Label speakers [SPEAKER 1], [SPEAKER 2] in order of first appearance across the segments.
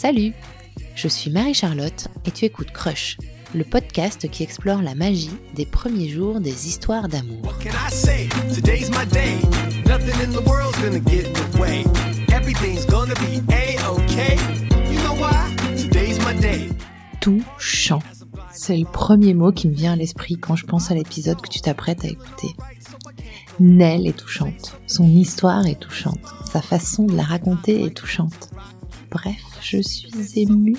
[SPEAKER 1] Salut Je suis Marie-Charlotte et tu écoutes Crush, le podcast qui explore la magie des premiers jours des histoires d'amour. Touchant. C'est le premier mot qui me vient à l'esprit quand je pense à l'épisode que tu t'apprêtes à écouter. Nell est touchante, son histoire est touchante, sa façon de la raconter est touchante. Bref, je suis émue.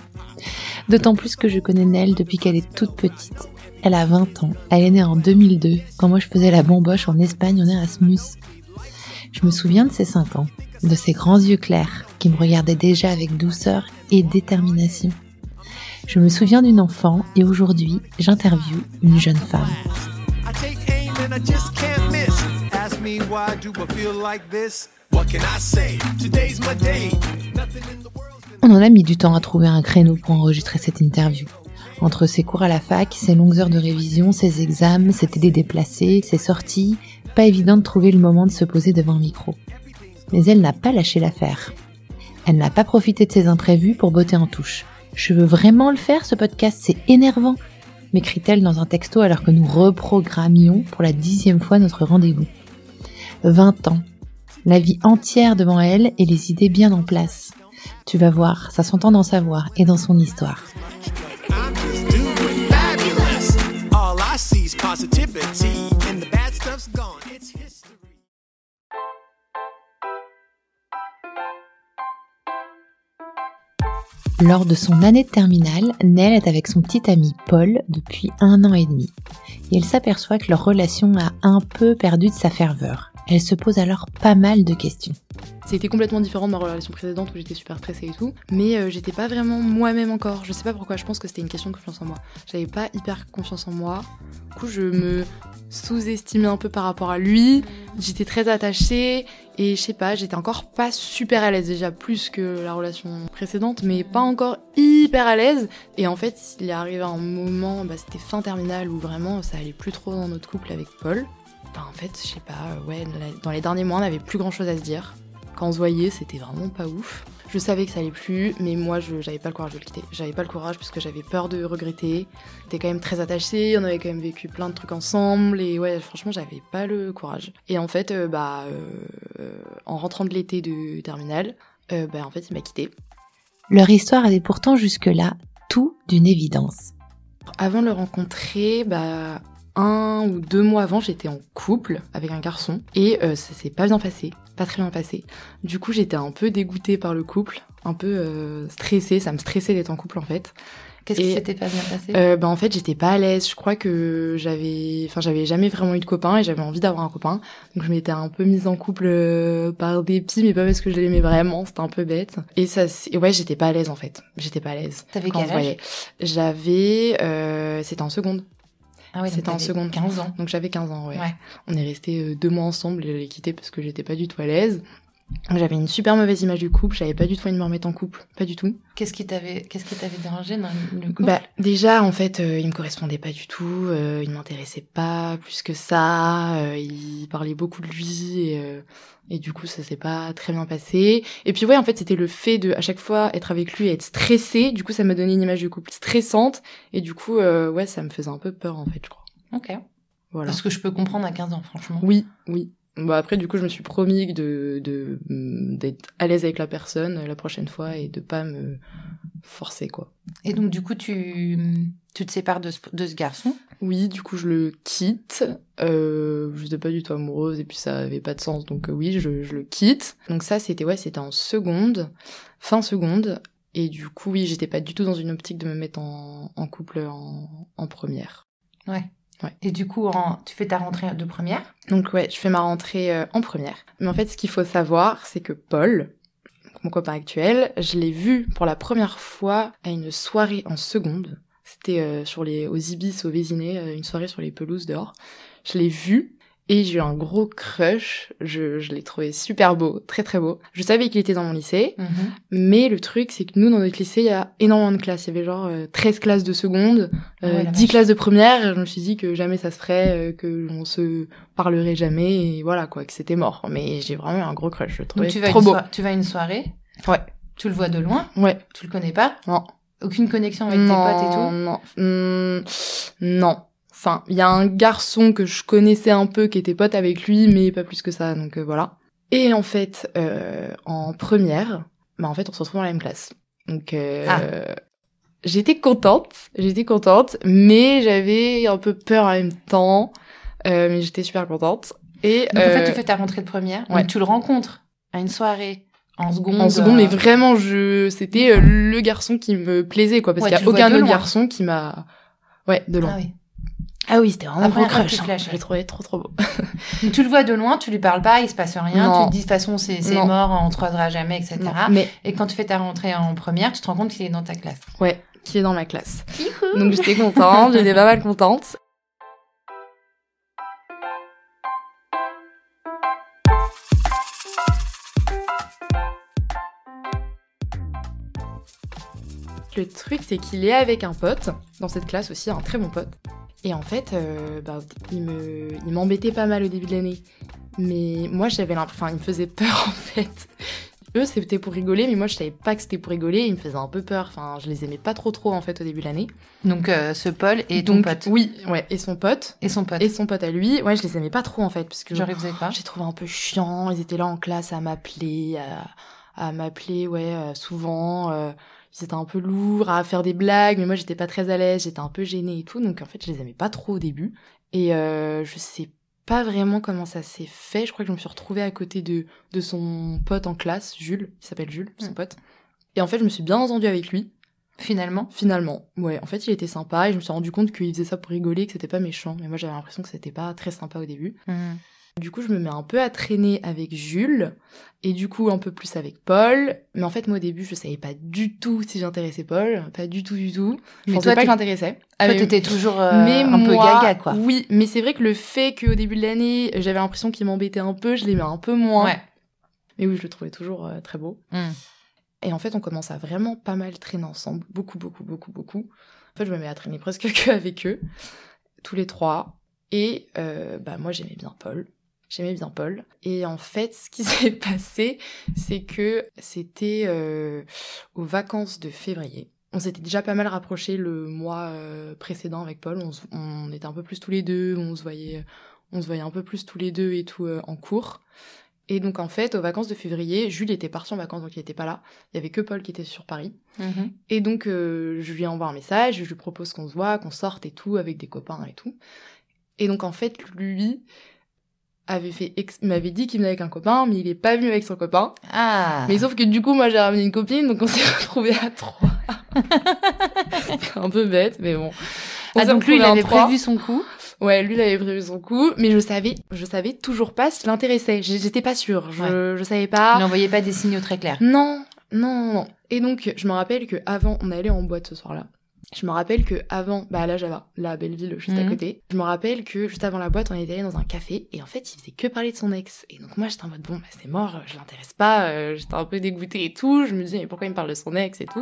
[SPEAKER 1] D'autant plus que je connais Nell depuis qu'elle est toute petite. Elle a 20 ans, elle est née en 2002, quand moi je faisais la bomboche en Espagne en Erasmus. Je me souviens de ses 5 ans, de ses grands yeux clairs qui me regardaient déjà avec douceur et détermination. Je me souviens d'une enfant et aujourd'hui, j'interviewe une jeune femme.
[SPEAKER 2] Today's my day. Nothing in the gonna
[SPEAKER 1] On en a mis du temps à trouver un créneau pour enregistrer cette interview. Entre ses cours à la fac, ses longues heures de révision, ses examens, ses TD déplacés, ses sorties, pas évident de trouver le moment de se poser devant un micro. Mais elle n'a pas lâché l'affaire. Elle n'a pas profité de ses imprévus pour botter en touche. Je veux vraiment le faire, ce podcast, c'est énervant, m'écrit-elle dans un texto alors que nous reprogrammions pour la dixième fois notre rendez-vous. 20 ans. La vie entière devant elle et les idées bien en place. Tu vas voir, ça s'entend dans sa voix et dans son histoire. Lors de son année de terminale, Nell est avec son petit ami Paul depuis un an et demi. Et elle s'aperçoit que leur relation a un peu perdu de sa ferveur. Elle se pose alors pas mal de questions.
[SPEAKER 3] C'était complètement différent de ma relation précédente où j'étais super stressée et tout, mais euh, j'étais pas vraiment moi-même encore. Je sais pas pourquoi, je pense que c'était une question de confiance en moi. J'avais pas hyper confiance en moi. Du coup, je me sous-estimais un peu par rapport à lui. J'étais très attachée et je sais pas, j'étais encore pas super à l'aise déjà plus que la relation précédente, mais pas encore hyper à l'aise. Et en fait, il est arrivé un moment, bah, c'était fin terminale où vraiment ça allait plus trop dans notre couple avec Paul. Enfin, en fait, je sais pas, euh, ouais, dans les derniers mois, on avait plus grand chose à se dire. Quand on se voyait, c'était vraiment pas ouf. Je savais que ça allait plus, mais moi, je j'avais pas le courage de le quitter. J'avais pas le courage parce que j'avais peur de regretter. J'étais quand même très attachée, on avait quand même vécu plein de trucs ensemble, et ouais, franchement, j'avais pas le courage. Et en fait, euh, bah, euh, en rentrant de l'été de terminale, euh, bah, en fait, il m'a quitté.
[SPEAKER 1] Leur histoire avait pourtant jusque-là tout d'une évidence.
[SPEAKER 3] Avant de le rencontrer, bah, un ou deux mois avant, j'étais en couple avec un garçon et euh, ça s'est pas bien passé, pas très bien passé. Du coup, j'étais un peu dégoûtée par le couple, un peu euh, stressée, ça me stressait d'être en couple en fait.
[SPEAKER 1] Qu'est-ce
[SPEAKER 3] Et-
[SPEAKER 1] qui s'était pas bien passé?
[SPEAKER 3] Euh, bah en fait, j'étais pas à l'aise. Je crois que j'avais, enfin j'avais jamais vraiment eu de copain et j'avais envie d'avoir un copain. Donc je m'étais un peu mise en couple euh, par dépit, mais pas parce que je l'aimais vraiment. C'était un peu bête. Et ça, c'est- ouais, j'étais pas à l'aise en fait. J'étais pas à l'aise.
[SPEAKER 1] T'avais quel âge?
[SPEAKER 3] J'avais, euh, c'était en seconde.
[SPEAKER 1] Ah donc
[SPEAKER 3] C'était en seconde.
[SPEAKER 1] 15 ans.
[SPEAKER 3] Donc j'avais 15 ans, ouais.
[SPEAKER 1] Ouais.
[SPEAKER 3] On est resté euh, deux mois ensemble et je l'ai quitté parce que j'étais pas du tout à l'aise. J'avais une super mauvaise image du couple, j'avais pas du tout envie de me remettre en couple, pas du tout.
[SPEAKER 1] Qu'est-ce qui t'avait, qu'est-ce qui t'avait dérangé dans le couple?
[SPEAKER 3] Bah déjà en fait euh, il me correspondait pas du tout, euh, il m'intéressait pas plus que ça, euh, il parlait beaucoup de lui et, euh, et du coup ça s'est pas très bien passé. Et puis ouais en fait c'était le fait de à chaque fois être avec lui et être stressé, du coup ça m'a donné une image du couple stressante et du coup ouais ça me faisait un peu peur en fait je crois.
[SPEAKER 1] Ok.
[SPEAKER 3] Voilà.
[SPEAKER 1] Parce que je peux comprendre à 15 ans, franchement.
[SPEAKER 3] Oui, oui. Bah après, du coup, je me suis promis de de d'être à l'aise avec la personne euh, la prochaine fois et de pas me forcer quoi.
[SPEAKER 1] Et donc, du coup, tu, tu te sépares de ce, de ce garçon?
[SPEAKER 3] Oui, du coup, je le quitte. Euh, je n'étais pas du tout amoureuse et puis ça avait pas de sens, donc euh, oui, je, je le quitte. Donc ça, c'était ouais, c'était en seconde, fin seconde. Et du coup, oui, j'étais pas du tout dans une optique de me mettre en, en couple en, en première.
[SPEAKER 1] Ouais.
[SPEAKER 3] Ouais.
[SPEAKER 1] Et du coup, en- tu fais ta rentrée de première?
[SPEAKER 3] Donc ouais, je fais ma rentrée euh, en première. Mais en fait, ce qu'il faut savoir, c'est que Paul, mon copain actuel, je l'ai vu pour la première fois à une soirée en seconde. C'était euh, sur les aux Ibis au Vésiné, euh, une soirée sur les pelouses dehors. Je l'ai vu et j'ai eu un gros crush. Je, je l'ai trouvé super beau, très très beau. Je savais qu'il était dans mon lycée, mais le truc c'est que nous dans notre lycée, il y a énormément de classes. Il y avait genre euh, 13 classes de seconde,
[SPEAKER 1] Ah
[SPEAKER 3] euh,
[SPEAKER 1] ouais, la
[SPEAKER 3] 10 classes de première. Je me suis dit que jamais ça se ferait, euh, que on se parlerait jamais et voilà quoi, que c'était mort. Mais j'ai vraiment eu un gros crush. Je le trouvais
[SPEAKER 1] Donc, tu vas,
[SPEAKER 3] trop beau.
[SPEAKER 1] tu vas à une soirée.
[SPEAKER 3] Ouais.
[SPEAKER 1] Tu le vois de loin
[SPEAKER 3] Ouais.
[SPEAKER 1] Tu le connais pas
[SPEAKER 3] Non.
[SPEAKER 1] Aucune connexion avec tes
[SPEAKER 3] non,
[SPEAKER 1] potes et tout
[SPEAKER 3] Non, Hmm, non. Enfin, il y a un garçon que je connaissais un peu qui était pote avec lui, mais pas plus que ça, donc euh, voilà. Et en fait, euh, en première, bah en fait, on se retrouve dans la même classe. Donc, euh,
[SPEAKER 1] Ah.
[SPEAKER 3] j'étais contente, j'étais contente, mais j'avais un peu peur en même temps, euh, mais j'étais super contente. Et
[SPEAKER 1] Donc en fait,
[SPEAKER 3] euh,
[SPEAKER 1] tu fais ta rentrée de première.
[SPEAKER 3] ouais.
[SPEAKER 1] Donc tu le rencontres à une soirée en seconde.
[SPEAKER 3] en seconde,
[SPEAKER 1] euh,
[SPEAKER 3] mais vraiment, je, c'était euh, le garçon qui me plaisait, quoi, parce
[SPEAKER 1] Ouais,
[SPEAKER 3] qu'il
[SPEAKER 1] tu
[SPEAKER 3] y a aucun autre
[SPEAKER 1] loin.
[SPEAKER 3] garçon qui m'a, ouais, de loin.
[SPEAKER 1] Ah oui.
[SPEAKER 3] Ah oui, c'était vraiment
[SPEAKER 1] que
[SPEAKER 3] crush.
[SPEAKER 1] tu
[SPEAKER 3] hein. Je l'ai trouvé trop trop beau.
[SPEAKER 1] Tu le vois de loin, tu lui parles pas, il se passe rien.
[SPEAKER 3] Non.
[SPEAKER 1] Tu te dis de toute façon c'est mort, on te croisera jamais, etc.
[SPEAKER 3] Non, mais
[SPEAKER 1] Et quand tu fais ta rentrée en première, tu te rends compte qu'il est dans ta classe.
[SPEAKER 3] ouais, qui est dans ma classe. Donc j'étais contente, j'étais pas mal contente. Le truc, c'est qu'il est avec un pote, dans cette classe aussi, un très bon pote. Et en fait, euh, bah, il me, il m'embêtait pas mal au début de l'année. Mais moi, j'avais l'impression, enfin, il me faisait peur en fait. Eux, c'était pour rigoler, mais moi, je savais pas que c'était pour rigoler. Il me faisait un peu peur. Enfin, je les aimais pas trop trop en fait au début de l'année.
[SPEAKER 1] Donc euh, ce Paul et ton
[SPEAKER 3] Donc,
[SPEAKER 1] pote.
[SPEAKER 3] Oui, ouais, et son pote.
[SPEAKER 1] Et son pote.
[SPEAKER 3] Et son pote à lui, ouais, je les aimais pas trop en fait, parce que
[SPEAKER 1] faisait quoi?
[SPEAKER 3] j'ai trouvé un peu chiant. Ils étaient là en classe à m'appeler, à, à m'appeler, ouais, euh, souvent. Ils étaient un peu lourds à faire des blagues, mais moi j'étais pas très à l'aise, j'étais un peu gênée et tout, donc en fait je les aimais pas trop au début. Et euh, je sais pas vraiment comment ça s'est fait. Je crois que je me suis retrouvée à côté de de son pote en classe, Jules, il s'appelle Jules, son
[SPEAKER 1] Mm.
[SPEAKER 3] pote. Et en fait je me suis bien entendue avec lui.
[SPEAKER 1] Finalement.
[SPEAKER 3] Finalement, ouais, en fait, il était sympa et je me suis rendu compte qu'il faisait ça pour rigoler, que c'était pas méchant. Mais moi, j'avais l'impression que c'était pas très sympa au début.
[SPEAKER 1] Mhm.
[SPEAKER 3] Du coup, je me mets un peu à traîner avec Jules et du coup un peu plus avec Paul. Mais en fait, moi au début, je savais pas du tout si j'intéressais Paul, pas du tout, du tout. Je
[SPEAKER 1] Mais
[SPEAKER 3] pensais
[SPEAKER 1] toi,
[SPEAKER 3] pas que j'intéressais.
[SPEAKER 1] Toi t'étais toujours euh,
[SPEAKER 3] mais
[SPEAKER 1] un peu gaga quoi.
[SPEAKER 3] Oui, mais c'est vrai que le fait qu'au début de l'année, j'avais l'impression qu'il m'embêtait un peu, je l'aimais un peu moins.
[SPEAKER 1] Ouais.
[SPEAKER 3] Mais oui, je le trouvais toujours euh, très beau.
[SPEAKER 1] Mhm.
[SPEAKER 3] Et en fait, on commence à vraiment pas mal traîner ensemble. Beaucoup, beaucoup, beaucoup, beaucoup. En fait, je me mets à traîner presque que avec eux. Tous les trois. Et euh, bah, moi, j'aimais bien Paul. J'aimais bien Paul. Et en fait, ce qui s'est passé, c'est que c'était euh, aux vacances de février. On s'était déjà pas mal rapprochés le mois euh, précédent avec Paul. On, on était un peu plus tous les deux. On se voyait, on se voyait un peu plus tous les deux et tout euh, en cours. Et donc en fait, aux vacances de février, Jules était parti en vacances, donc il était pas là. Il y avait que Paul qui était sur Paris.
[SPEAKER 1] Mhm.
[SPEAKER 3] Et donc euh, je lui envoie un message, je lui propose qu'on se voit, qu'on sorte et tout, avec des copains et tout. Et donc en fait, lui avait fait ex- m'avait dit qu'il venait avec un copain, mais il est pas venu avec son copain.
[SPEAKER 1] Ah.
[SPEAKER 3] Mais sauf que du coup, moi j'ai ramené une copine, donc on s'est retrouvés à trois. Un peu bête, mais bon. On
[SPEAKER 1] Ah, donc lui il avait prévu son coup.
[SPEAKER 3] Ouais, lui, il avait prévu son coup, mais je savais, je savais toujours pas qui l'intéressait. J'étais pas sûre. Je, je savais pas.
[SPEAKER 1] Il n'envoyait pas des signaux très clairs.
[SPEAKER 3] Non, non, non, non. Et donc, je me rappelle que avant, on allait en boîte ce soir-là. Je me rappelle que avant, bah là Java, là à Belleville, juste à
[SPEAKER 1] Mhm.
[SPEAKER 3] côté. Je me rappelle que juste avant la boîte, on était allé dans un café et en fait, il faisait que parler de son ex. Et donc moi, j'étais en mode bon, bah c'est mort, je l'intéresse pas. euh, j'étais un peu dégoûtée et tout. Je me disais mais pourquoi il me parle de son ex et tout?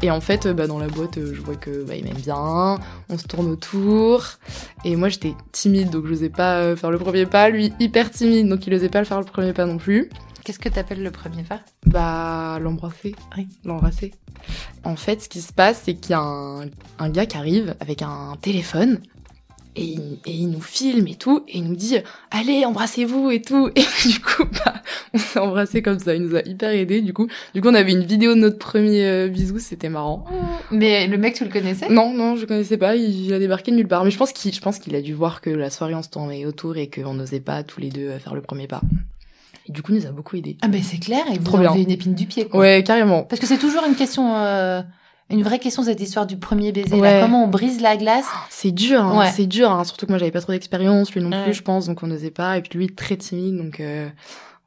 [SPEAKER 3] Et en fait, euh, bah, dans la boîte, euh, je vois que bah, il m'aime bien, on se tourne autour. Et moi, j'étais timide, donc je n'osais pas euh, faire le premier pas. Lui, hyper timide, donc il n'osait pas le faire le premier pas non plus.
[SPEAKER 1] Qu'est-ce que t'appelles le premier pas?
[SPEAKER 3] Bah, l'embrasser.
[SPEAKER 1] Oui.
[SPEAKER 3] L'embrasser. En fait, ce qui se passe, c'est qu'il y a un, un gars qui arrive avec un téléphone. Et il, et il nous filme et tout, et il nous dit allez embrassez-vous et tout. Et du coup, bah, on s'est embrassés comme ça. Il nous a hyper aidé. Du coup, du coup, on avait une vidéo de notre premier euh, bisou. C'était marrant.
[SPEAKER 1] Mais le mec tu le connaissais?
[SPEAKER 3] Non, non, je connaissais pas. Il a débarqué de nulle part. Mais je pense qu'il, je pense qu'il a dû voir que la soirée on se tournait autour et qu'on n'osait pas tous les deux euh, faire le premier pas. Et du coup, il nous a beaucoup aidé.
[SPEAKER 1] Ah ben c'est clair, il vous
[SPEAKER 3] Trop
[SPEAKER 1] a
[SPEAKER 3] bien.
[SPEAKER 1] enlevé une épine du pied quoi.
[SPEAKER 3] Ouais, carrément.
[SPEAKER 1] Parce que c'est toujours une question, euh, une vraie question cette histoire du premier baiser. là. Comment on brise la glace
[SPEAKER 3] C'est dur, hein,
[SPEAKER 1] Ouais.
[SPEAKER 3] c'est dur. hein. Surtout que moi, j'avais pas trop d'expérience, lui non plus,
[SPEAKER 1] Ouais.
[SPEAKER 3] je pense, donc on n'osait pas. Et puis lui, très timide, donc euh,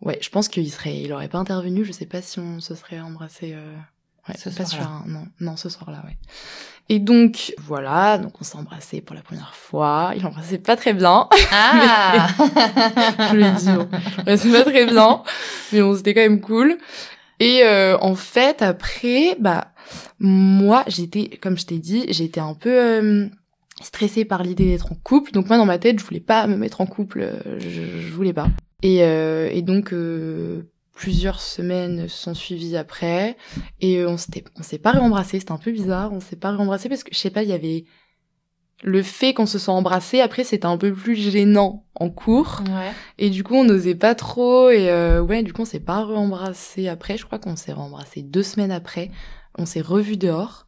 [SPEAKER 3] ouais, je pense qu'il serait, il aurait pas intervenu. Je sais pas si on se serait embrassé. Euh... Ouais,
[SPEAKER 1] Ce
[SPEAKER 3] pas sûr. hein. Non, non, ce soir-là, ouais. Et donc voilà, donc on s'est embrassé pour la première fois. Il embrassait pas très bien.
[SPEAKER 1] Ah
[SPEAKER 3] je lui ai dit, bon, c'est pas très bien, mais bon, c'était quand même cool. Et euh, en fait, après, bah, moi, j'étais, comme je t'ai dit, j'étais un peu, euh, stressée par l'idée d'être en couple. Donc moi dans ma tête, je voulais pas me mettre en couple, euh, je, je voulais pas. Et, euh, et donc plusieurs semaines se sont suivies après et on s'était on s'est pas réembrassé, c'était un peu bizarre, on s'est pas réembrassé parce que je sais pas, il y avait le fait qu'on se soit embrassé après c'était un peu plus gênant en cours
[SPEAKER 1] Ouais.
[SPEAKER 3] et du coup on n'osait pas trop et euh, ouais du coup on s'est pas réembrassé après, je crois qu'on s'est réembrassé deux semaines après, on s'est revu dehors.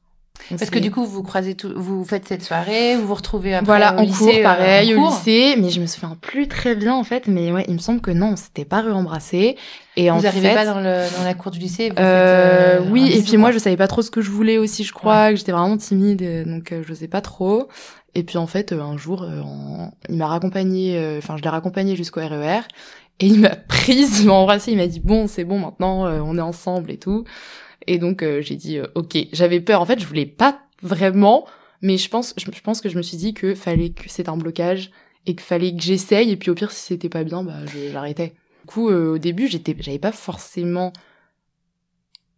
[SPEAKER 1] Parce que du coup, vous croisez tout, vous faites cette soirée, vous vous retrouvez après
[SPEAKER 3] voilà,
[SPEAKER 1] au
[SPEAKER 3] en
[SPEAKER 1] lycée,
[SPEAKER 3] cours,
[SPEAKER 1] euh,
[SPEAKER 3] pareil,
[SPEAKER 1] en
[SPEAKER 3] au
[SPEAKER 1] cours.
[SPEAKER 3] lycée, mais je me souviens plus très bien en fait, mais ouais, il me semble que non, on s'était pas réembrassé. Et en
[SPEAKER 1] Vous arrivez
[SPEAKER 3] fait,
[SPEAKER 1] pas dans, le, dans la cour du lycée. Vous
[SPEAKER 3] euh,
[SPEAKER 1] faites, euh,
[SPEAKER 3] oui, et puis moi je savais pas trop ce que je voulais aussi, je crois, que j'étais vraiment timide, donc euh, je sais pas trop. Et puis en fait, un jour, en- il m'a raccompagné, enfin je l'ai raccompagné jusqu'au RER, et il m'a prise, il m'a embrassé, il m'a dit bon, c'est bon maintenant, on est ensemble et tout. Et donc euh, j'ai dit euh, ok, j'avais peur, en fait je voulais pas vraiment, mais je pense, je, pense que je me suis dit que fallait que c'était un blocage et qu'il fallait que j'essaye, et puis au pire si c'était pas bien, bah j'arrêtais. Du coup, euh, au début, j'étais, j'avais pas forcément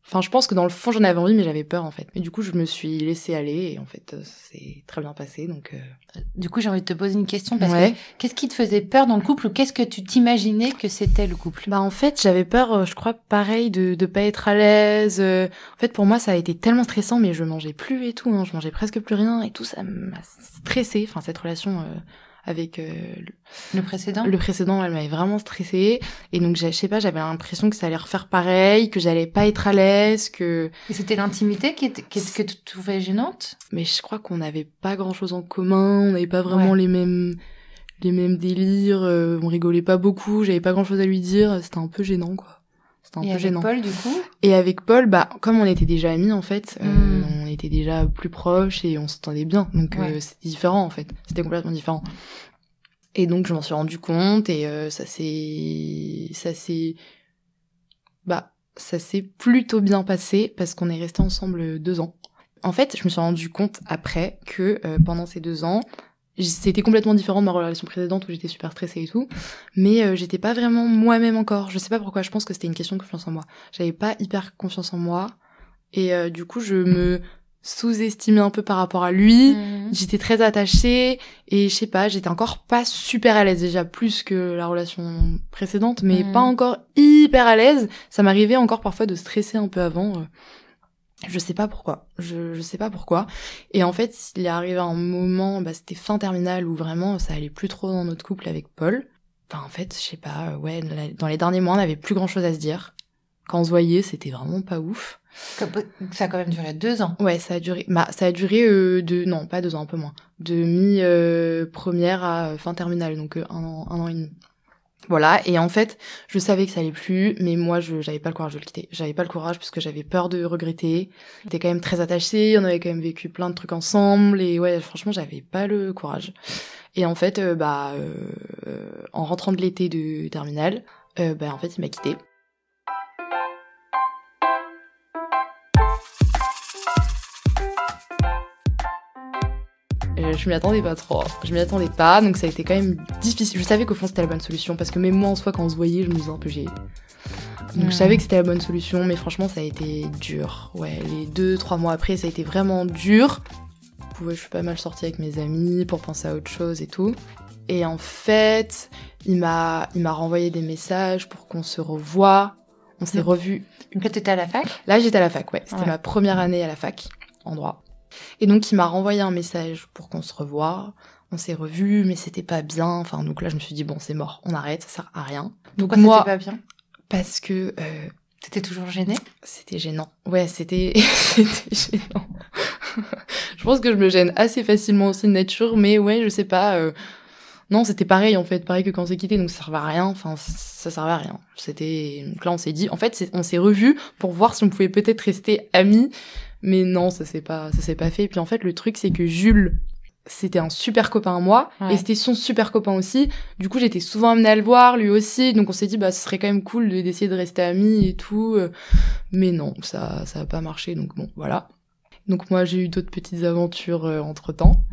[SPEAKER 3] Enfin, je pense que dans le fond, j'en avais envie, mais j'avais peur, en fait. Et du coup, je me suis laissée aller, et en fait, euh, c'est très bien passé, donc... euh,
[SPEAKER 1] Du coup, j'ai envie de te poser une question parce
[SPEAKER 3] ouais.
[SPEAKER 1] que qu'est-ce qui te faisait peur dans le couple ou qu'est-ce que tu t'imaginais que c'était le couple?
[SPEAKER 3] Bah, en fait, j'avais peur, euh, je crois, pareil, de, de pas être à l'aise. euh. En fait, pour moi, ça a été tellement stressant, mais je mangeais plus et tout, hein. Je mangeais presque plus rien, et tout, ça m'a stressé. Enfin, cette relation euh, avec euh,
[SPEAKER 1] Le précédent?
[SPEAKER 3] le précédent, elle m'avait vraiment stressée. Et donc, je sais pas, j'avais l'impression que ça allait refaire pareil, que j'allais pas être à l'aise, que...
[SPEAKER 1] Et c'était l'intimité qui était, qui, que tu trouvais gênante?
[SPEAKER 3] Mais je crois qu'on n'avait pas grand chose en commun, on n'avait pas vraiment
[SPEAKER 1] Ouais.
[SPEAKER 3] les mêmes les mêmes délires, euh, on rigolait pas beaucoup, j'avais pas grand chose à lui dire, c'était un peu gênant quoi. C'était un
[SPEAKER 1] Et
[SPEAKER 3] peu
[SPEAKER 1] avec
[SPEAKER 3] gênant.
[SPEAKER 1] Paul, du coup?
[SPEAKER 3] Et avec Paul, bah comme on était déjà amis en fait, euh,
[SPEAKER 1] Mm.
[SPEAKER 3] on était déjà plus proches et on s'entendait bien, donc
[SPEAKER 1] Ouais.
[SPEAKER 3] euh, c'était différent en fait, c'était complètement différent. Et donc je m'en suis rendu compte et euh, ça s'est ça s'est bah ça s'est plutôt bien passé parce qu'on est resté ensemble deux ans. En fait, je me suis rendu compte après que euh, pendant ces deux ans, c'était complètement différent de ma relation précédente où j'étais super stressée et tout, mais euh, j'étais pas vraiment moi-même encore. Je sais pas pourquoi. Je pense que c'était une question de confiance en moi. J'avais pas hyper confiance en moi et euh, du coup je me sous-estimais un peu par rapport à lui.
[SPEAKER 1] Mhm.
[SPEAKER 3] J'étais très attachée et je sais pas, j'étais encore pas super à l'aise déjà plus que la relation précédente, mais
[SPEAKER 1] Mhm.
[SPEAKER 3] pas encore hyper à l'aise. Ça m'arrivait encore parfois de stresser un peu avant. euh. Je sais pas pourquoi. Je, je sais pas pourquoi. Et en fait, il est arrivé un moment, bah, c'était fin terminale où vraiment ça allait plus trop dans notre couple avec Paul. Enfin, en fait, je sais pas, ouais, dans les derniers mois, on avait plus grand chose à se dire. Quand on se voyait, c'était vraiment pas ouf.
[SPEAKER 1] Ça a quand même duré deux ans.
[SPEAKER 3] Ouais, ça a duré. Bah, ça a duré euh, de non, pas deux ans, un peu moins. De mi euh, première à fin terminale, donc euh, un an, un an et demi. Voilà. Et en fait, je savais que ça allait plus, mais moi, je j'avais pas le courage de le quitter. J'avais pas le courage parce que j'avais peur de regretter. J'étais quand même très attachée. On avait quand même vécu plein de trucs ensemble, et ouais, franchement, j'avais pas le courage. Et en fait, euh, bah, en rentrant de l'été de terminale, bah, en fait, il m'a quitté. Je m'y attendais pas trop. Je m'y attendais pas, donc ça a été quand même difficile. Je savais qu'au fond c'était la bonne solution parce que même moi en soi quand on se voyait, je me disais un peu j'ai. Donc
[SPEAKER 1] Mm.
[SPEAKER 3] je savais que c'était la bonne solution, mais franchement ça a été dur. Ouais, les deux trois mois après ça a été vraiment dur. Ouais, je suis pas mal sortie avec mes amis pour penser à autre chose et tout. Et en fait, il m'a il m'a renvoyé des messages pour qu'on se revoie. On s'est
[SPEAKER 1] Mm.
[SPEAKER 3] revus
[SPEAKER 1] Donc là, t'étais à la fac?
[SPEAKER 3] Là, j'étais à la fac, ouais. C'était
[SPEAKER 1] Ouais.
[SPEAKER 3] ma première année à la fac, en droit. Et donc, il m'a renvoyé un message pour qu'on se revoie. On s'est revus, mais c'était pas bien. Enfin, donc là, je me suis dit, bon, c'est mort, on arrête, ça sert à rien. Donc,
[SPEAKER 1] Pourquoi
[SPEAKER 3] moi,
[SPEAKER 1] c'était pas bien?
[SPEAKER 3] parce que euh,
[SPEAKER 1] T'étais toujours gênée?
[SPEAKER 3] c'était gênant. Ouais, c'était c'était gênant. je pense que je me gêne assez facilement aussi de nature, mais ouais, je sais pas. euh, Non, c'était pareil en fait, pareil que quand on s'est quitté, donc ça servait à rien. Enfin, ça servait à rien. C'était donc là, on s'est dit, en fait, on s'est revus pour voir si on pouvait peut-être rester amis, mais non, ça s'est pas, ça s'est pas fait. Et puis en fait, le truc, c'est que Jules, c'était un super copain à moi,
[SPEAKER 1] Ouais.
[SPEAKER 3] et c'était son super copain aussi. Du coup, j'étais souvent amenée à le voir, lui aussi. Donc on s'est dit, bah, ce serait quand même cool de- d'essayer de rester amis et tout. euh, Mais non, ça, ça a pas marché. Donc bon, voilà. Donc moi, j'ai eu d'autres petites aventures entre temps.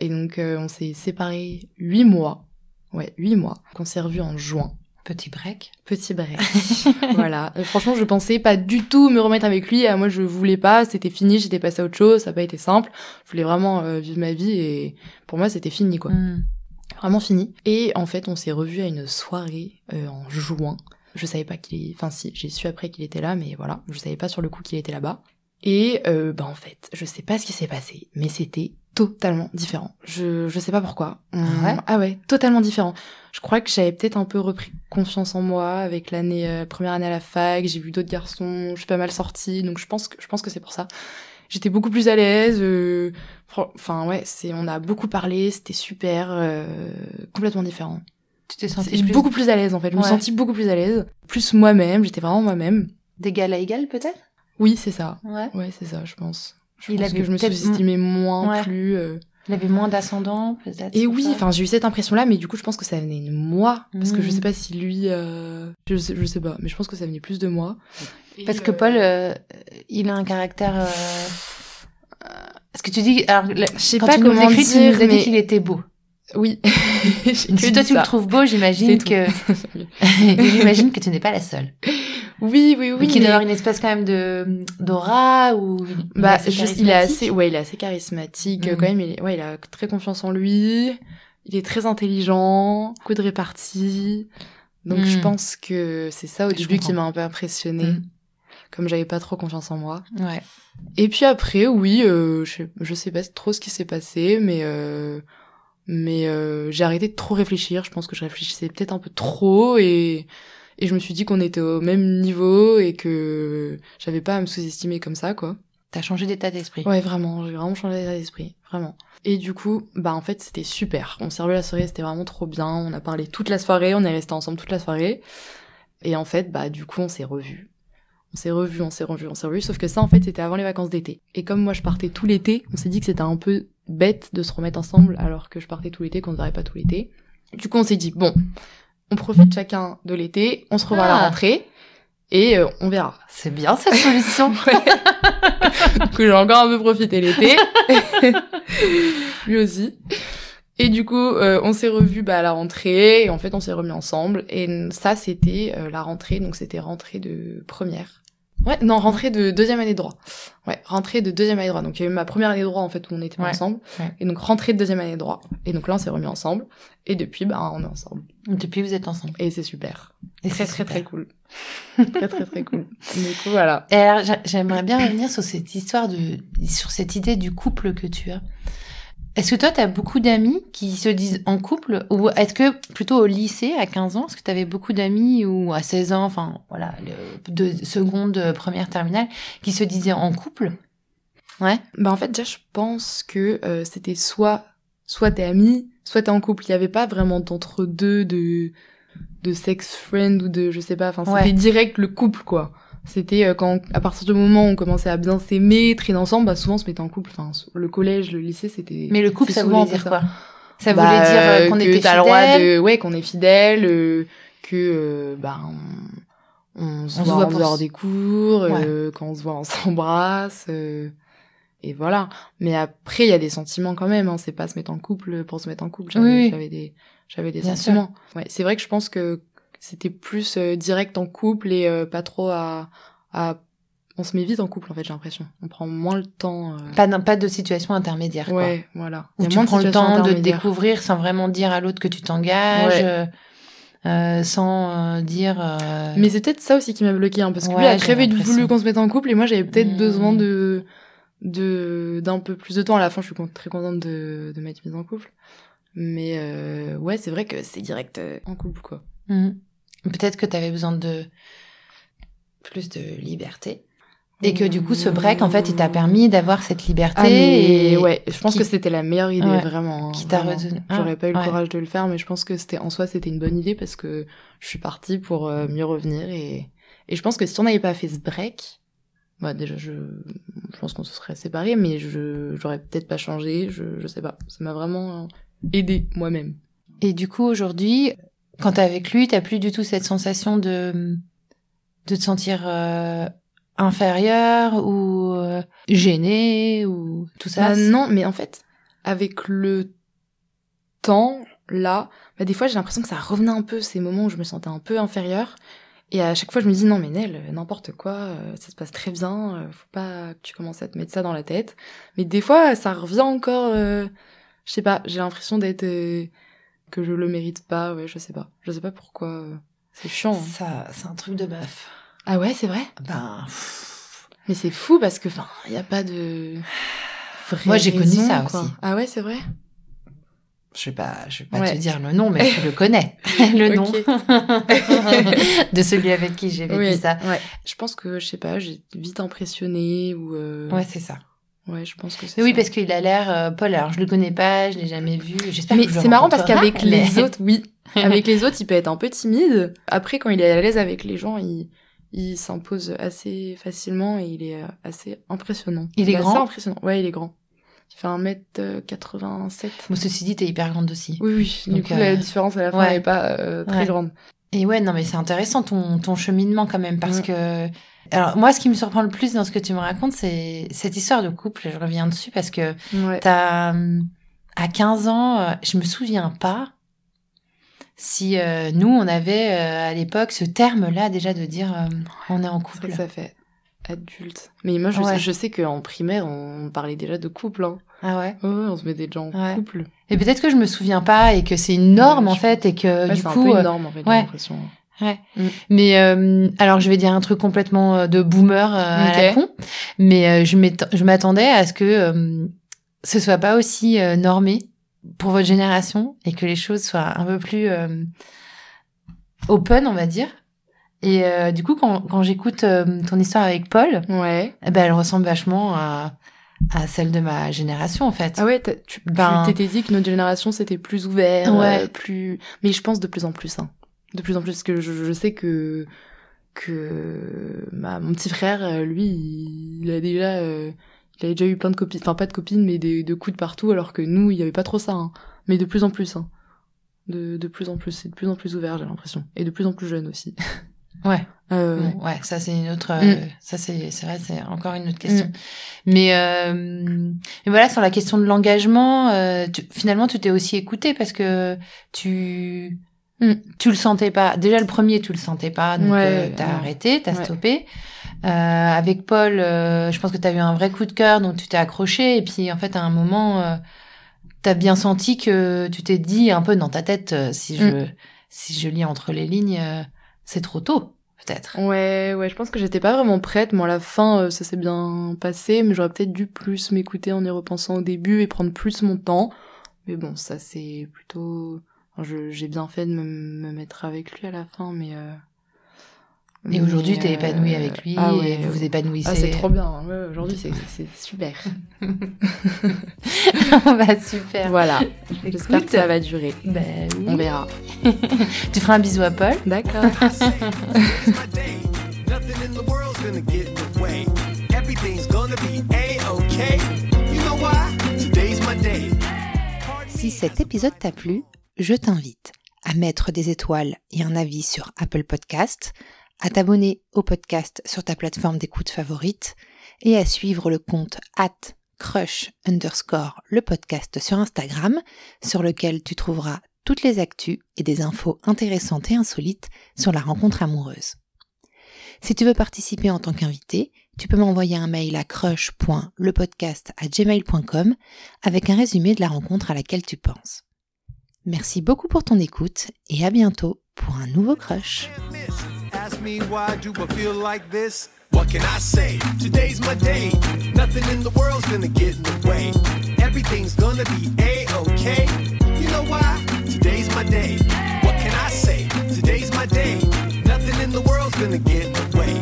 [SPEAKER 3] Et donc, euh, on s'est séparés huit mois. Ouais, huit mois. Qu'on s'est revus en juin.
[SPEAKER 1] Petit break.
[SPEAKER 3] Petit break. voilà. Et franchement, je pensais pas du tout me remettre avec lui. moi, je voulais pas. C'était fini. J'étais passée à autre chose. Ça n'a pas été simple. Je voulais vraiment euh, vivre ma vie et pour moi, c'était fini, quoi.
[SPEAKER 1] Mm.
[SPEAKER 3] Vraiment fini. Et en fait, on s'est revus à une soirée euh, en juin. Je savais pas qu'il, enfin si, j'ai su après qu'il était là, mais voilà, je savais pas sur le coup qu'il était là-bas. Et euh, bah en fait, je sais pas ce qui s'est passé, mais c'était totalement différent. Je je sais pas pourquoi.
[SPEAKER 1] Ah ouais
[SPEAKER 3] ah ouais, totalement différent. Je crois que j'avais peut-être un peu repris confiance en moi avec l'année euh, première année à la fac. J'ai vu d'autres garçons, je suis pas mal sortie, donc je pense que je pense que c'est pour ça. J'étais beaucoup plus à l'aise. euh, Enfin ouais, c'est on a beaucoup parlé, c'était super, euh, complètement différent.
[SPEAKER 1] Tu t'es sentie plus
[SPEAKER 3] beaucoup plus à l'aise en fait. Je me
[SPEAKER 1] Ouais.
[SPEAKER 3] sentis beaucoup plus à l'aise, plus moi-même. J'étais vraiment moi-même.
[SPEAKER 1] d'égal à égal peut-être?
[SPEAKER 3] Oui, c'est ça.
[SPEAKER 1] Ouais.
[SPEAKER 3] Ouais, c'est ça, je pense. Je
[SPEAKER 1] Il
[SPEAKER 3] pense
[SPEAKER 1] avait
[SPEAKER 3] que je me sous-estimais moins
[SPEAKER 1] Ouais.
[SPEAKER 3] plus. euh,
[SPEAKER 1] Il avait moins d'ascendant peut-être.
[SPEAKER 3] Et oui, enfin, j'ai eu cette impression-là, mais du coup, je pense que ça venait de moi. Parce que je
[SPEAKER 1] Mhm.
[SPEAKER 3] sais pas si lui. euh, Je, sais, je sais pas, mais je pense que ça venait plus de moi.
[SPEAKER 1] Parce que
[SPEAKER 3] euh,
[SPEAKER 1] Paul, euh, il a un caractère. euh, Est-ce que tu dis alors le-
[SPEAKER 3] Je sais
[SPEAKER 1] quand
[SPEAKER 3] pas
[SPEAKER 1] tu nous
[SPEAKER 3] comment
[SPEAKER 1] l'écris, tu
[SPEAKER 3] dire,
[SPEAKER 1] nous as dit
[SPEAKER 3] mais-
[SPEAKER 1] qu'il était beau.
[SPEAKER 3] Oui. Que
[SPEAKER 1] Si toi tu le trouves beau, j'imagine que j'imagine que tu n'es pas la seule.
[SPEAKER 3] Oui, oui, oui.
[SPEAKER 1] Oui, qu'il
[SPEAKER 3] mais-
[SPEAKER 1] doit avoir une espèce quand même de d'aura ou. il est
[SPEAKER 3] Bah, juste, il est assez, ouais, il est assez charismatique
[SPEAKER 1] Mhm.
[SPEAKER 3] quand même. Il, ouais, il a très confiance en lui. Il est très intelligent, beaucoup de répartie. Donc, je pense que c'est ça au
[SPEAKER 1] Je
[SPEAKER 3] début qui m'a un peu impressionnée. Comme j'avais pas trop confiance en moi.
[SPEAKER 1] Ouais.
[SPEAKER 3] Et puis après, oui, euh, je, je sais pas trop ce qui s'est passé, mais euh, mais euh, j'ai arrêté de trop réfléchir. Je pense que je réfléchissais peut-être un peu trop et et je me suis dit qu'on était au même niveau et que j'avais pas à me sous-estimer comme ça, quoi.
[SPEAKER 1] T'as changé d'état d'esprit.
[SPEAKER 3] Ouais, vraiment, j'ai vraiment changé d'état d'esprit, vraiment. Et du coup, bah en fait, c'était super. On s'est revu la soirée, c'était vraiment trop bien. On a parlé toute la soirée, on est resté ensemble toute la soirée. Et en fait, bah du coup, on s'est revus. On s'est revus, on s'est revus, on s'est revus. Sauf que ça, en fait, c'était avant les vacances d'été. Et comme moi, je partais tout l'été, on s'est dit que c'était un peu bête de se remettre ensemble alors que je partais tout l'été, qu'on ne verrait pas tout l'été. Du coup, on s'est dit, bon, on profite chacun de l'été, on se revoit à la
[SPEAKER 1] Ah.
[SPEAKER 3] rentrée et euh, on verra.
[SPEAKER 1] C'est bien cette solution.
[SPEAKER 3] que j'ai encore un peu profité l'été. Lui aussi. Et du coup, euh, on s'est revus bah, à la rentrée, et en fait, on s'est remis ensemble. Et ça, c'était euh, la rentrée, donc c'était rentrée de première. Ouais, non, rentrée de deuxième année de droit. Ouais, rentrée de deuxième année de droit. Donc, il y a eu ma première année de droit, en fait, où on était pas
[SPEAKER 1] Ouais,
[SPEAKER 3] ensemble.
[SPEAKER 1] ouais.
[SPEAKER 3] Et donc, rentrée de deuxième année de droit. Et donc là, on s'est remis ensemble. Et depuis, bah, on est ensemble.
[SPEAKER 1] Depuis, vous êtes ensemble.
[SPEAKER 3] Et c'est super.
[SPEAKER 1] Et
[SPEAKER 3] très,
[SPEAKER 1] c'est
[SPEAKER 3] très, très cool. très, très, très cool. Du coup, voilà.
[SPEAKER 1] Et alors, j'aimerais bien revenir sur cette histoire de, sur cette idée du couple que tu as. Est-ce que toi, tu as beaucoup d'amis qui se disent en couple ou est-ce que plutôt au lycée à 15 ans, est-ce que tu avais beaucoup d'amis ou à 16 ans, enfin voilà, le- de seconde, euh, première, terminale, qui se disaient en couple? Ouais.
[SPEAKER 3] Bah en fait déjà je pense que euh, c'était soit soit t'es ami, soit t'es en couple. Il y avait pas vraiment d'entre deux de de sex friend ou de je sais pas. Enfin
[SPEAKER 1] Ouais.
[SPEAKER 3] c'était direct le couple quoi. C'était euh, quand à partir du moment où on commençait à bien s'aimer, traîner ensemble, bah souvent on se mettait en couple. Enfin le collège, le lycée c'était.
[SPEAKER 1] Mais le couple, ça
[SPEAKER 3] souvent
[SPEAKER 1] voulait dire quoi? Ça
[SPEAKER 3] Bah,
[SPEAKER 1] voulait dire euh, qu'on était
[SPEAKER 3] t'as le droit de ouais qu'on est fidèle, euh, que euh, bah on, on se
[SPEAKER 1] On
[SPEAKER 3] voit
[SPEAKER 1] voit
[SPEAKER 3] en
[SPEAKER 1] pour
[SPEAKER 3] dehors des cours, euh, quand on se voit on s'embrasse. euh, et voilà. Mais après, il y a des sentiments quand même. Hein. C'est pas se mettre en couple pour se mettre en couple. J'avais,
[SPEAKER 1] Oui,
[SPEAKER 3] des, j'avais des
[SPEAKER 1] Bien
[SPEAKER 3] sentiments. Ouais, c'est vrai que je pense que c'était plus euh, direct en couple et euh, pas trop à, à. On se met vite en couple en fait. J'ai l'impression. On prend moins le temps. euh,
[SPEAKER 1] Pas, pas de situation intermédiaire. quoi.
[SPEAKER 3] Ouais, voilà.
[SPEAKER 1] Où
[SPEAKER 3] a
[SPEAKER 1] tu prends le temps de te découvrir sans vraiment dire à l'autre que tu t'engages,
[SPEAKER 3] Ouais.
[SPEAKER 1] euh, euh, sans euh, dire.
[SPEAKER 3] Mais c'est peut-être ça aussi qui m'a bloqué, hein, parce que lui
[SPEAKER 1] Ouais,
[SPEAKER 3] a
[SPEAKER 1] j'ai
[SPEAKER 3] très vite voulu qu'on se mette en couple et moi j'avais peut-être
[SPEAKER 1] Hmm.
[SPEAKER 3] besoin de de d'un peu plus de temps. À la fin, je suis très contente de de m'être mise en couple. Mais euh, ouais, c'est vrai que c'est direct en couple quoi.
[SPEAKER 1] Mhm. Peut-être que tu avais besoin de plus de liberté. Et que du coup, ce break, en fait, il t'a permis d'avoir cette liberté.
[SPEAKER 3] Ah mais
[SPEAKER 1] et...
[SPEAKER 3] ouais, je pense
[SPEAKER 1] qui-
[SPEAKER 3] que c'était la meilleure idée
[SPEAKER 1] Ouais.
[SPEAKER 3] vraiment. hein,
[SPEAKER 1] Qui t'a redonné-
[SPEAKER 3] J'aurais
[SPEAKER 1] Ah,
[SPEAKER 3] pas eu le
[SPEAKER 1] ouais.
[SPEAKER 3] courage de le faire, mais je pense que c'était en soi c'était une bonne idée parce que je suis partie pour euh, mieux revenir et et je pense que si on n'avait pas fait ce break, bah déjà je je pense qu'on se serait séparés, mais je j'aurais peut-être pas changé, je je sais pas. Ça m'a vraiment aidé moi-même.
[SPEAKER 1] Et du coup, aujourd'hui, quand t'es avec lui, t'as plus du tout cette sensation de, de te sentir euh, inférieur ou euh, gêné ou tout ça.
[SPEAKER 3] Bah, non, mais en fait, avec le temps, là, bah, des fois j'ai l'impression que ça revenait un peu ces moments où je me sentais un peu inférieure. Et à chaque fois je me dis non mais Nel, n'importe quoi, euh, ça se passe très bien, euh, faut pas que tu commences à te mettre ça dans la tête. Mais des fois ça revient encore, euh, je sais pas, j'ai l'impression d'être euh, que je le mérite pas, ouais je sais pas, je sais pas pourquoi. euh, c'est chiant. hein.
[SPEAKER 1] Ça, c'est un truc de meuf.
[SPEAKER 3] Ah ouais c'est vrai?
[SPEAKER 1] Ben, pff,
[SPEAKER 3] Mais c'est fou parce que enfin il y a pas de. vraie
[SPEAKER 1] Moi, j'ai connu ça
[SPEAKER 3] quoi.
[SPEAKER 1] aussi.
[SPEAKER 3] Ah ouais c'est vrai?
[SPEAKER 1] je vais pas, je vais pas
[SPEAKER 3] Ouais.
[SPEAKER 1] te dire le nom, mais tu le connais, le nom de celui avec qui j'ai vécu
[SPEAKER 3] Oui,
[SPEAKER 1] ça.
[SPEAKER 3] ouais. Je pense que, je sais pas, j'ai vite impressionné ou. euh,
[SPEAKER 1] Ouais, c'est ça.
[SPEAKER 3] Ouais, je pense que c'est
[SPEAKER 1] oui,
[SPEAKER 3] ça.
[SPEAKER 1] parce qu'il a l'air, euh, Paul, alors je le connais pas, je l'ai jamais vu. J'espère
[SPEAKER 3] Mais c'est marrant parce qu'avec les autres, oui. Avec les autres, il peut être un peu timide. Après, quand il est à l'aise avec les gens, il, il s'impose assez facilement et il est euh, assez impressionnant.
[SPEAKER 1] Il est
[SPEAKER 3] assez
[SPEAKER 1] grand
[SPEAKER 3] impressionnant. Ouais, il est grand. Il fait 1m87.
[SPEAKER 1] Bon, ceci dit, t'es hyper grande aussi.
[SPEAKER 3] Oui, oui. Du
[SPEAKER 1] Donc,
[SPEAKER 3] coup,
[SPEAKER 1] euh,
[SPEAKER 3] la différence à la fin
[SPEAKER 1] ouais.
[SPEAKER 3] n'est pas euh, très
[SPEAKER 1] Ouais.
[SPEAKER 3] grande.
[SPEAKER 1] Et ouais, non, mais c'est intéressant ton, ton cheminement quand même, parce que... Alors, moi, ce qui me surprend le plus dans ce que tu me racontes, c'est cette histoire de couple. Je reviens dessus parce que
[SPEAKER 3] Ouais.
[SPEAKER 1] t'as... hum, À 15 ans, euh, je me souviens pas si euh, nous, on avait euh, à l'époque ce terme-là déjà de dire euh, on est en couple.
[SPEAKER 3] ça fait adulte. Mais moi, je,
[SPEAKER 1] Ouais.
[SPEAKER 3] sais, je sais qu'en primaire, on parlait déjà de couple. Hein.
[SPEAKER 1] Ah ouais?
[SPEAKER 3] On se met des gens en
[SPEAKER 1] Ouais.
[SPEAKER 3] couple.
[SPEAKER 1] Et peut-être que je me souviens pas et que c'est une norme
[SPEAKER 3] Ouais,
[SPEAKER 1] en fait et que du
[SPEAKER 3] c'est un
[SPEAKER 1] coup...
[SPEAKER 3] peu
[SPEAKER 1] euh,
[SPEAKER 3] une norme, en fait, j'ai l'impression.
[SPEAKER 1] Ouais.
[SPEAKER 3] Mm.
[SPEAKER 1] Mais euh, alors je vais dire un truc complètement euh, de boomer euh, à la con, mais euh, je je m'attendais à ce que euh, ce soit pas aussi euh, normé pour votre génération et que les choses soient un peu plus euh, open, on va dire. Et euh, du coup, quand, quand j'écoute ton histoire avec Paul,
[SPEAKER 3] Ouais.
[SPEAKER 1] eh ben, elle ressemble vachement à, à celle de ma génération en fait.
[SPEAKER 3] Ah ouais, tu
[SPEAKER 1] Ben-
[SPEAKER 3] t'étais dit que notre génération c'était plus ouvert,
[SPEAKER 1] Ouais.
[SPEAKER 3] euh, plus. Mais je pense de plus en plus, hein. De plus en plus, parce que je, je sais que que bah, mon petit frère, euh, lui, il, il a déjà, euh, il a déjà eu plein de copines, enfin pas de copines, mais des, de coups de partout, alors que nous, il y avait pas trop ça. Hein. Mais de plus en plus, hein. De, de plus en plus, c'est de plus en plus ouvert, j'ai l'impression, et de plus en plus jeune aussi.
[SPEAKER 1] Ouais.
[SPEAKER 3] Euh,
[SPEAKER 1] Bon, ouais, ça c'est une autre, euh,
[SPEAKER 3] Mm.
[SPEAKER 1] ça c'est, c'est vrai, c'est encore une autre question. Mais, euh, mais voilà, sur la question de l'engagement, euh, tu- finalement, tu t'es aussi écouté parce que tu,
[SPEAKER 3] Mm.
[SPEAKER 1] tu le sentais pas. Déjà le premier, tu le sentais pas, donc
[SPEAKER 3] Ouais,
[SPEAKER 1] euh, t'as arrêté, t'as
[SPEAKER 3] Ouais.
[SPEAKER 1] stoppé. Euh, avec Paul, euh, je pense que t'as eu un vrai coup de cœur, donc tu t'es accroché. Et puis en fait, à un moment, euh, t'as bien senti que tu t'es dit un peu dans ta tête, si je, si je lis entre les lignes, euh, c'est trop tôt, peut-être.
[SPEAKER 3] Ouais, ouais, je pense que j'étais pas vraiment prête. Moi, à la fin, ça s'est bien passé, mais j'aurais peut-être dû plus m'écouter en y repensant au début et prendre plus mon temps. Mais bon, ça c'est plutôt. J'ai bien fait de me, me mettre avec lui à la fin, mais. euh,
[SPEAKER 1] Et aujourd'hui, t'es
[SPEAKER 3] euh,
[SPEAKER 1] épanouie avec lui
[SPEAKER 3] ah
[SPEAKER 1] et
[SPEAKER 3] ouais,
[SPEAKER 1] vous vous épanouissez.
[SPEAKER 3] Ah, c'est trop bien. hein. Ouais, aujourd'hui, c'est super.
[SPEAKER 1] bah super.
[SPEAKER 3] voilà. J'espère que ça va durer.
[SPEAKER 1] Ben oui.
[SPEAKER 3] On verra.
[SPEAKER 1] Tu feras un bisou à Paul.
[SPEAKER 3] D'accord.
[SPEAKER 1] Si cet épisode t'a plu, je t'invite à mettre des étoiles et un avis sur Apple Podcast, à t'abonner au podcast sur ta plateforme d'écoute favorite et à suivre le compte at crush underscore le podcast sur Instagram sur lequel tu trouveras toutes les actus et des infos intéressantes et insolites sur la rencontre amoureuse. Si tu veux participer en tant qu'invité, tu peux m'envoyer un mail à crush.lepodcast@gmail.com avec un résumé de la rencontre à laquelle tu penses. Merci beaucoup pour ton écoute et à bientôt pour un nouveau crush.
[SPEAKER 2] Ask me why do I feel like this? What can I say? Today's my day. Nothing in the world's gonna get in the way. Everything's gonna be a-okay. You know why? Today's my day. What can I say? Today's my day. Nothing in the world's gonna get in the way.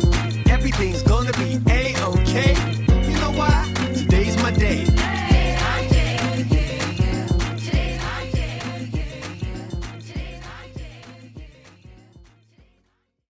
[SPEAKER 2] Everything's gonna be a-okay.